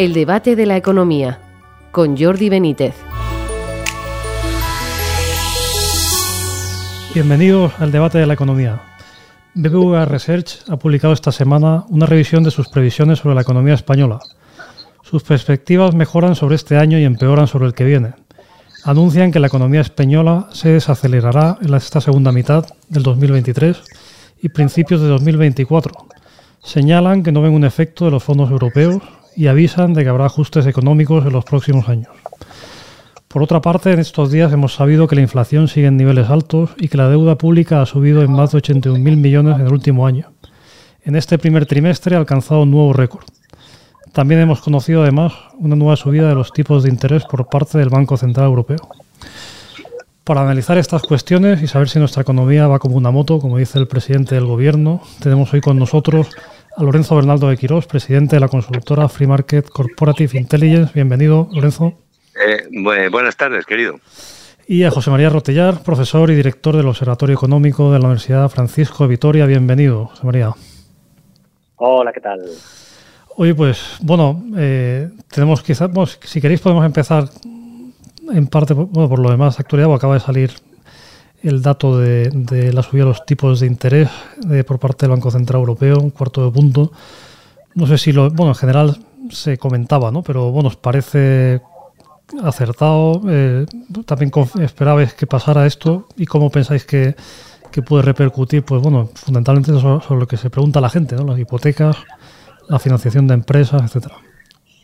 El debate de la economía con Jordi Benítez. Bienvenidos al debate de la economía. BBVA Research ha publicado esta semana una revisión de sus previsiones sobre la economía española. Sus perspectivas mejoran sobre este año y empeoran sobre el que viene. Anuncian que la economía española se desacelerará en esta segunda mitad del 2023 y principios de 2024. Señalan que no ven un efecto de los fondos europeos y avisan de que habrá ajustes económicos en los próximos años. Por otra parte, en estos días hemos sabido que la inflación sigue en niveles altos y que la deuda pública ha subido en más de 81.000 millones en el último año. En este primer trimestre ha alcanzado un nuevo récord. También hemos conocido además una nueva subida de los tipos de interés por parte del Banco Central Europeo. Para analizar estas cuestiones y saber si nuestra economía va como una moto, como dice el presidente del Gobierno, tenemos hoy con nosotros a Lorenzo Bernaldo de Quirós, presidente de la consultora Free Market Corporative Intelligence. Bienvenido, Lorenzo. Eh, buenas tardes, querido. Y a José María Rotellar, profesor y director del Observatorio Económico de la Universidad Francisco de Vitoria. Bienvenido, José María. Hola, ¿qué tal? Oye, pues bueno, eh, tenemos quizás, si queréis podemos empezar en parte, bueno, por lo demás, actualidad, acaba de salir el dato de, la subida de los tipos de interés por parte del Banco Central Europeo, un cuarto de punto. No sé si lo, bueno, en general se comentaba, ¿no? Pero bueno, os parece acertado. Eh, también esperabais que pasara esto y cómo pensáis que, puede repercutir, pues bueno, fundamentalmente sobre, lo que se pregunta la gente, ¿no? Las hipotecas, la financiación de empresas, etcétera.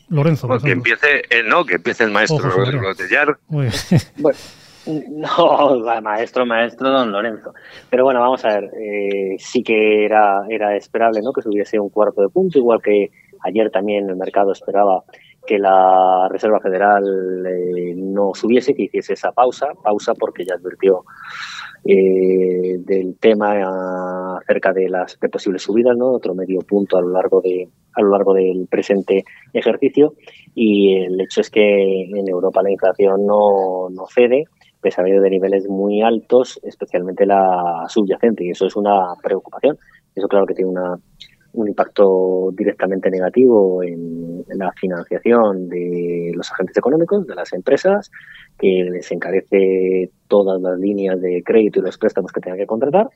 Lorenzo. que empiece, el, no, que empiece el maestro Rotellar. Muy bien. Bueno, no, maestro, maestro don Lorenzo. Pero bueno, vamos a ver, eh, sí que era, era esperable ¿no? que subiese un cuarto de punto, igual que ayer también el mercado esperaba que la Reserva Federal eh, no subiese, que hiciese esa pausa, pausa porque ya advirtió eh, del tema acerca de las posibles subidas, ¿no? otro medio punto a lo largo de a lo largo del presente ejercicio y el hecho es que en Europa la inflación no, no cede pese a de niveles muy altos, especialmente la subyacente y eso es una preocupación. Eso claro que tiene una, un impacto directamente negativo en, la financiación de los agentes económicos, de las empresas, que les encarece todas las líneas de crédito y los préstamos que tengan que contratar,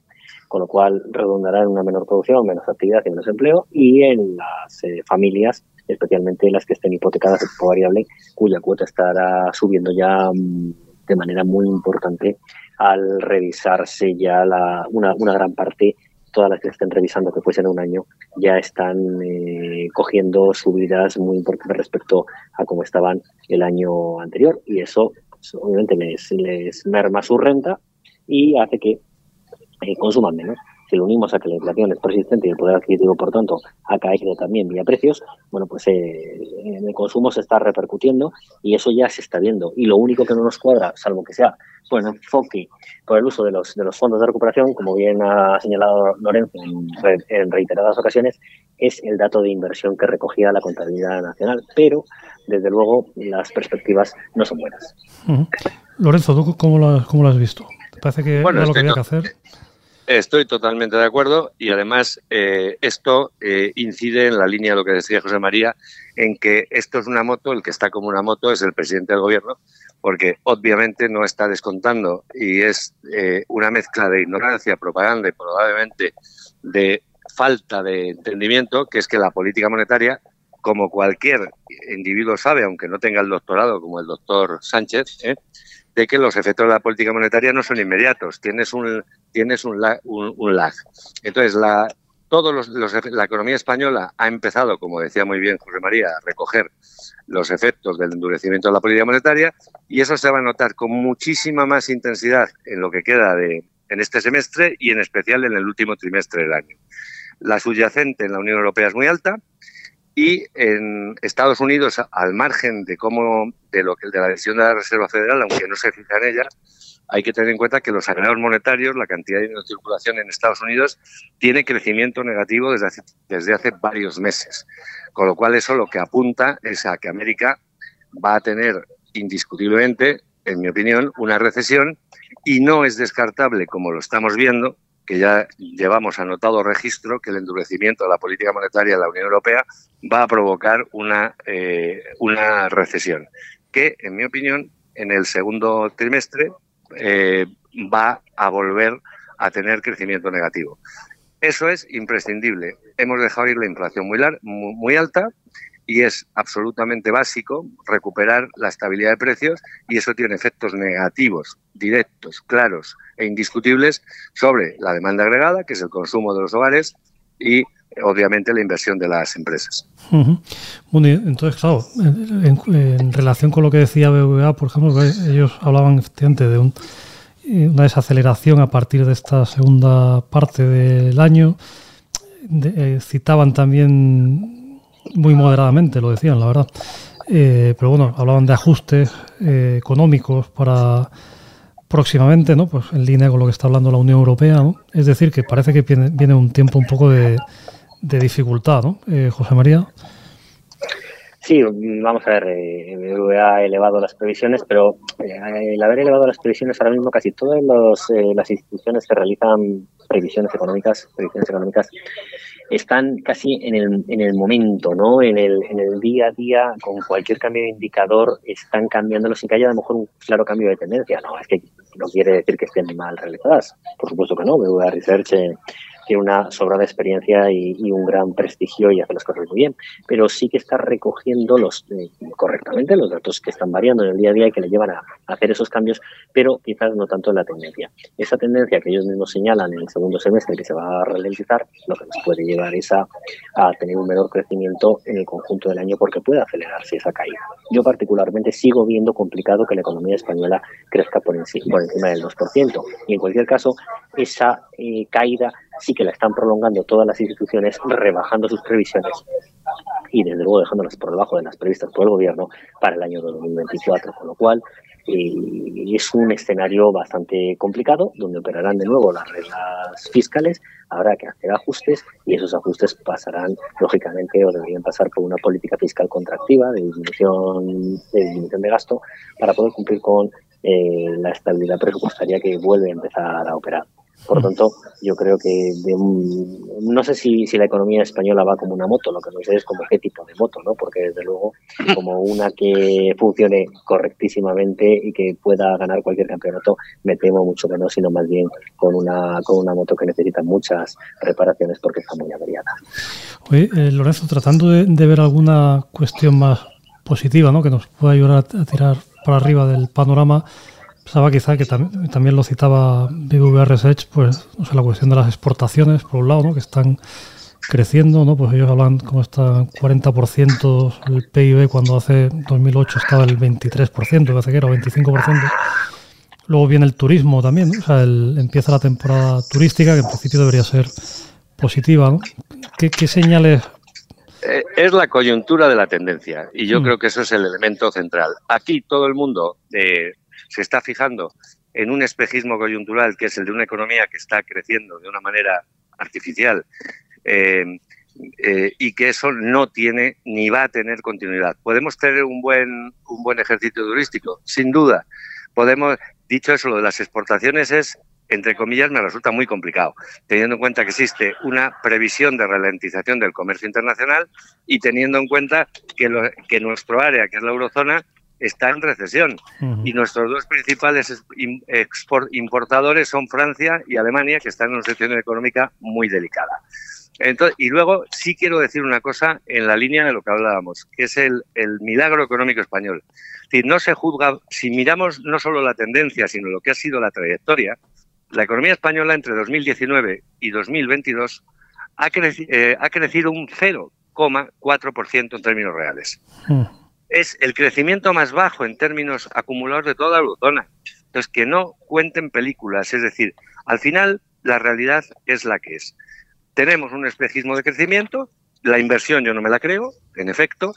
con lo cual redundará en una menor producción, menos actividad y menos empleo, y en las eh, familias, especialmente las que estén hipotecadas por variable, cuya cuota estará subiendo ya mm, de manera muy importante al revisarse ya la, una, una gran parte todas las que estén revisando que fuesen un año, ya están eh, cogiendo subidas muy importantes respecto a cómo estaban el año anterior. Y eso pues, obviamente les, les merma su renta y hace que eh, consuman menos. Si lo unimos a que la inflación es persistente y el poder adquisitivo, por tanto, ha caído también vía precios, bueno, pues eh, en el consumo se está repercutiendo y eso ya se está viendo. Y lo único que no nos cuadra, salvo que sea por el enfoque, por el uso de los, de los fondos de recuperación, como bien ha señalado Lorenzo en, reiteradas ocasiones, es el dato de inversión que recogía la contabilidad nacional. Pero, desde luego, las perspectivas no son buenas. Lorenzo, ¿tú cómo lo, cómo lo has visto? ¿Te parece que bueno, lo que había que hacer? Estoy totalmente de acuerdo y además eh, esto eh, incide en la línea de lo que decía José María, en que esto es una moto, el que está como una moto es el presidente del gobierno, porque obviamente no está descontando y es eh, una mezcla de ignorancia, propaganda y probablemente de falta de entendimiento, que es que la política monetaria, como cualquier individuo sabe, aunque no tenga el doctorado como el doctor Sánchez, de que los efectos de la política monetaria no son inmediatos, tienes un, tienes un, lag. Un, lag. Entonces, la, todos los, la economía española ha empezado, como decía muy bien José María, a recoger los efectos del endurecimiento de la política monetaria y eso se va a notar con muchísima más intensidad en lo que queda de en este semestre y en especial en el último trimestre del año. La subyacente en la Unión Europea es muy alta, y en Estados Unidos, al margen de cómo de lo que de la decisión de la Reserva Federal, aunque no se fija en ella, hay que tener en cuenta que los agregados monetarios, la cantidad de dinero circulación en Estados Unidos, tiene crecimiento negativo desde desde hace varios meses. Con lo cual eso lo que apunta es a que América va a tener indiscutiblemente, en mi opinión, una recesión y no es descartable, como lo estamos viendo, que ya llevamos anotado registro que el endurecimiento de la política monetaria de la Unión Europea va a provocar una, eh, una recesión, que, en mi opinión, en el segundo trimestre eh, va a volver a tener crecimiento negativo. Eso es imprescindible. Hemos dejado ir la inflación muy, muy alta y es absolutamente básico recuperar la estabilidad de precios y eso tiene efectos negativos, directos, claros e indiscutibles sobre la demanda agregada, que es el consumo de los hogares, y obviamente la inversión de las empresas. Bueno, entonces, claro, en, relación con lo que decía BVA, por ejemplo, ellos hablaban efectivamente de eh, una desaceleración a partir de esta segunda parte del año. Eh, citaban también muy moderadamente, lo decían, la verdad. Eh, pero bueno, hablaban de ajustes económicos para próximamente, ¿no? Pues en línea con lo que está hablando la Unión Europea, ¿no? Es decir, que parece que viene un tiempo un poco de, de dificultad, ¿no? Eh, José María. Sí, vamos a ver, eh, ha elevado las previsiones, pero eh, el haber elevado las previsiones ahora mismo casi todas eh, las instituciones que realizan previsiones económicas, previsiones económicas, están casi en el, en el momento, ¿no? En el, en el día a día, con cualquier cambio de indicador, están cambiándolo sin que haya a lo mejor un claro cambio de tendencia. No, es que no quiere decir que estén mal realizadas. Por supuesto que no. BVA Research tiene una sobrada experiencia y, un gran prestigio y hace las cosas muy bien, pero sí que está recogiendo los eh, correctamente los datos que están variando en el día a día y que le llevan a, hacer esos cambios, pero quizás no tanto en la tendencia. Esa tendencia que ellos mismos señalan en el segundo semestre que se va a ralentizar, lo que nos puede llevar es a, tener un menor crecimiento en el conjunto del año porque puede acelerarse esa caída. Yo particularmente sigo viendo complicado que la economía española crezca por encima, del 2%. Y en cualquier caso, esa eh, caída sí que la están prolongando todas las instituciones, rebajando sus previsiones y desde luego dejándolas por debajo de las previstas por el gobierno para el año 2024, con lo cual eh, es un escenario bastante complicado donde operarán de nuevo las reglas fiscales, habrá que hacer ajustes y esos ajustes pasarán lógicamente o deberían pasar por una política fiscal contractiva de disminución de, disminución de gasto para poder cumplir con eh, la estabilidad presupuestaria que vuelve a empezar a operar. Por lo tanto, yo creo que no sé si, si, la economía española va como una moto, lo que no sé es como qué tipo de moto, ¿no? Porque desde luego, como una que funcione correctísimamente y que pueda ganar cualquier campeonato, me temo mucho que no, sino más bien con una, con una moto que necesita muchas reparaciones porque está muy averiada. Oye, eh, Lorenzo, tratando de, de, ver alguna cuestión más positiva, ¿no? Que nos pueda ayudar a tirar para arriba del panorama. Pensaba quizá que también lo citaba BBVA Research, pues o sea, la cuestión de las exportaciones, por un lado, ¿no? que están creciendo, ¿no? Pues ellos hablan como está 40% el PIB cuando hace 2008 estaba el 23%, hace que era 25%. Luego viene el turismo también, o sea, empieza la temporada turística que en principio debería ser positiva, ¿no? ¿Qué, señales eh, es la coyuntura de la tendencia y yo mm. creo que eso es el elemento central. Aquí todo el mundo eh, se está fijando en un espejismo coyuntural que es el de una economía que está creciendo de una manera artificial eh, eh, y que eso no tiene ni va a tener continuidad. ¿Podemos tener un buen, un buen ejercicio turístico? Sin duda. Podemos, dicho eso, lo de las exportaciones es entre comillas, me resulta muy complicado, teniendo en cuenta que existe una previsión de ralentización del comercio internacional y teniendo en cuenta que, que nuestro área, que es la eurozona, está en recesión y nuestros dos principales export importadores son Francia y Alemania, que están en una situación económica muy delicada. Entonces, y luego sí quiero decir una cosa en la línea de lo que hablábamos, que es el, el milagro económico español. Es no se juzga, si miramos no solo la tendencia, sino lo que ha sido la trayectoria, la economía española entre 2019 y 2022 ha, eh, ha crecido un 0,4% en términos reales. Mm es el crecimiento más bajo en términos acumulados de toda la eurozona. Entonces, que no cuenten películas, es decir, al final la realidad es la que es. Tenemos un espejismo de crecimiento, la inversión yo no me la creo, en efecto,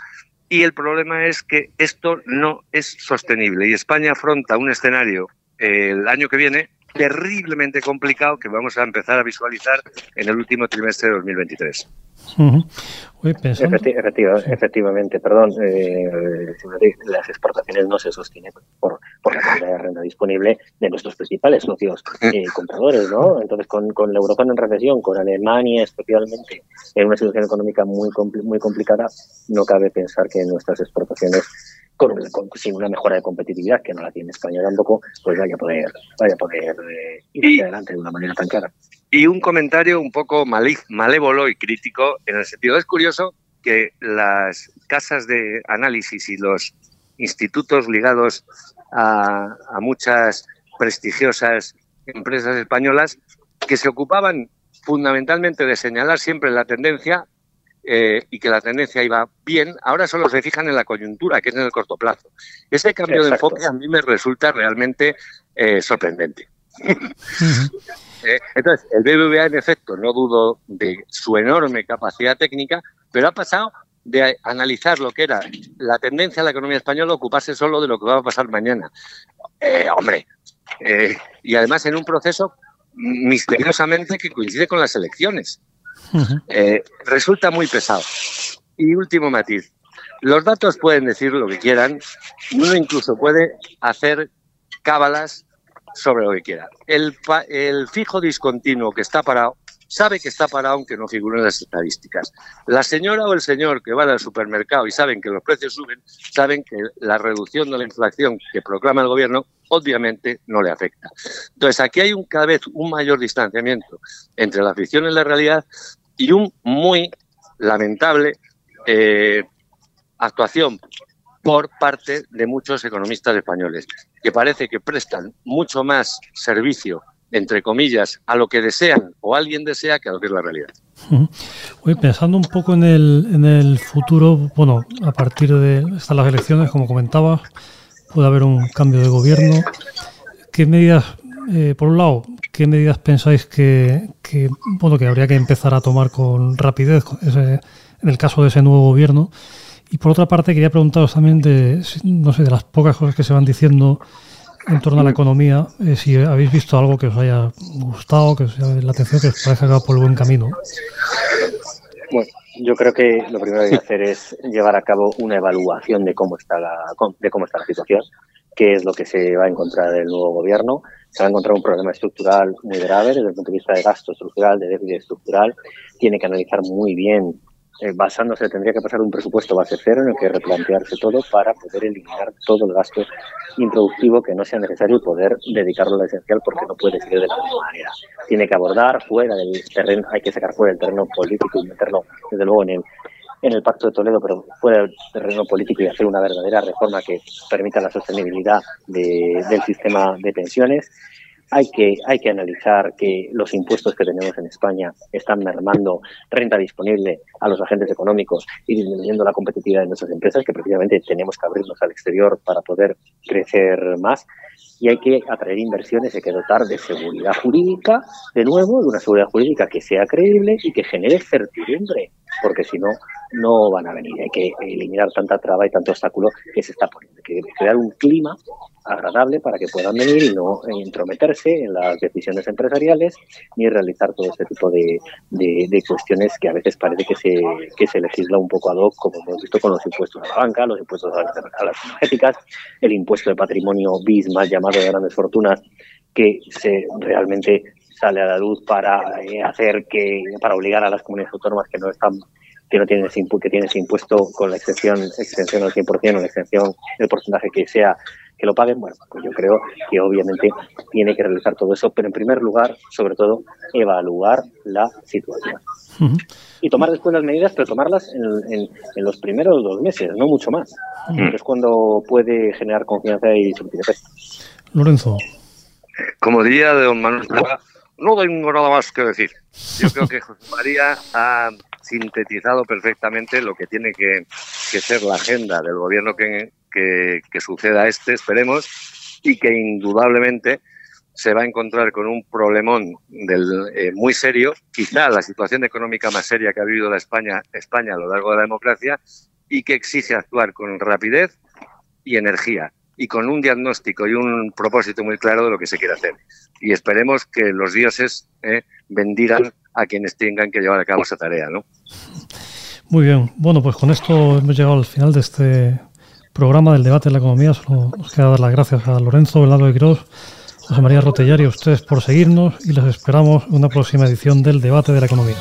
y el problema es que esto no es sostenible y España afronta un escenario eh, el año que viene terriblemente complicado que vamos a empezar a visualizar en el último trimestre de 2023. efectivamente, perdón, eh, las exportaciones no se sostienen por, por la cantidad de renta disponible de nuestros principales socios eh, compradores, ¿no? Entonces, con, con la Europa en recesión, con Alemania especialmente en una situación económica muy, muy complicada, no cabe pensar que nuestras exportaciones con, sin una mejora de competitividad que no la tiene España tampoco, pues vaya a poder, vaya a poder eh, ir adelante de una manera tan clara. Y un comentario un poco malévolo y crítico en el sentido, es curioso que las casas de análisis y los institutos ligados a, a muchas prestigiosas empresas españolas que se ocupaban fundamentalmente de señalar siempre la tendencia eh, y que la tendencia iba bien, ahora solo se fijan en la coyuntura, que es en el corto plazo. Ese cambio de enfoque a mí me resulta realmente eh, sorprendente. Eh, entonces, el BBVA, en efecto, no dudo de su enorme capacidad técnica, pero ha pasado de analizar lo que era la tendencia de la economía española a ocuparse solo de lo que va a pasar mañana. hombre, y además en un proceso misteriosamente que coincide con las elecciones. Eh, resulta muy pesado. Y último matiz, los datos pueden decir lo que quieran, uno incluso puede hacer cábalas sobre lo que quiera. El, el fijo discontinuo que está parado sabe que está parado aunque no figure en las estadísticas. La señora o el señor que van al supermercado y saben que los precios suben, saben que la reducción de la inflación que proclama el gobierno obviamente no le afecta. Entonces aquí hay un, cada vez un mayor distanciamiento entre la ficción y la realidad y un muy lamentable eh, actuación por parte de muchos economistas españoles, que parece que prestan mucho más servicio entre comillas, a lo que desean o alguien desea que a lo que es la realidad. Hoy pensando un poco en el, en el futuro, bueno, a partir de estas las elecciones, como comentaba, puede haber un cambio de gobierno. ¿Qué medidas, eh, por un lado, qué medidas pensáis que, bueno, que habría que empezar a tomar con rapidez en el caso de ese nuevo gobierno? Y por otra parte, quería preguntaros también de, no sé, de las pocas cosas que se van diciendo en torno a la economía, eh, si habéis visto algo que os haya gustado, que os llame la atención, que os parezca por el buen camino. Bueno, yo creo que lo primero que hay que hacer es llevar a cabo una evaluación de cómo está la, de cómo está la situación, qué es lo que se va a encontrar del nuevo gobierno. Se va a encontrar un problema estructural muy grave desde el punto de vista de gasto estructural, de déficit estructural. Tiene que analizar muy bien eh, basándose, tendría que pasar un presupuesto base cero en el que replantearse todo para poder eliminar todo el gasto improductivo que no sea necesario y poder dedicarlo a lo esencial porque no puede ser de la misma manera. Tiene que abordar fuera del terreno, hay que sacar fuera del terreno político y meterlo, desde luego, en el, en el Pacto de Toledo, pero fuera del terreno político y hacer una verdadera reforma que permita la sostenibilidad del sistema de pensiones hay que, hay que analizar que los impuestos que tenemos en España están mermando renta disponible a los agentes económicos y disminuyendo la competitividad de nuestras empresas, que precisamente tenemos que abrirnos al exterior para poder crecer más. Y hay que atraer inversiones, hay que dotar de seguridad jurídica, de nuevo, de una seguridad jurídica que sea creíble y que genere certidumbre, porque si no, no van a venir. Hay que eliminar tanta traba y tanto obstáculo que se está poniendo. Hay que crear un clima agradable para que puedan venir y no entrometerse en las decisiones empresariales ni realizar todo este tipo de, de, cuestiones que a veces parece que se, que se legisla un poco ad hoc, como hemos visto con los impuestos a la banca, los impuestos a las, energéticas, el impuesto de patrimonio BIS más llamado de grandes fortunas, que se realmente sale a la luz para eh, hacer que para obligar a las comunidades autónomas que no están que no tienen ese, que tienen ese impuesto con la excepción extensión al 100% o la excepción del porcentaje que sea que lo paguen, bueno, pues yo creo que obviamente tiene que realizar todo eso, pero en primer lugar, sobre todo, evaluar la situación. Y tomar después las medidas, pero tomarlas en, los primeros dos meses, no mucho más. Es cuando puede generar confianza y efecto. Lorenzo. Como diría de don Manuel no tengo nada más que decir. Yo creo que José María ha sintetizado perfectamente lo que tiene que, que ser la agenda del gobierno que, que, suceda este, esperemos, y que indudablemente se va a encontrar con un problemón del, eh, muy serio, quizá la situación económica más seria que ha vivido la España, España a lo largo de la democracia, y que exige actuar con rapidez y energía. Y con un diagnóstico y un propósito muy claro de lo que se quiere hacer. Y esperemos que los dioses eh, bendigan a quienes tengan que llevar a cabo esa tarea, ¿no? Muy bien. Bueno, pues con esto hemos llegado al final de este programa del debate de la economía. Solo nos queda dar las gracias a Lorenzo Bernardo de Quirós, José María Rotellar y a ustedes por seguirnos y les esperamos en una próxima edición del debate de la economía.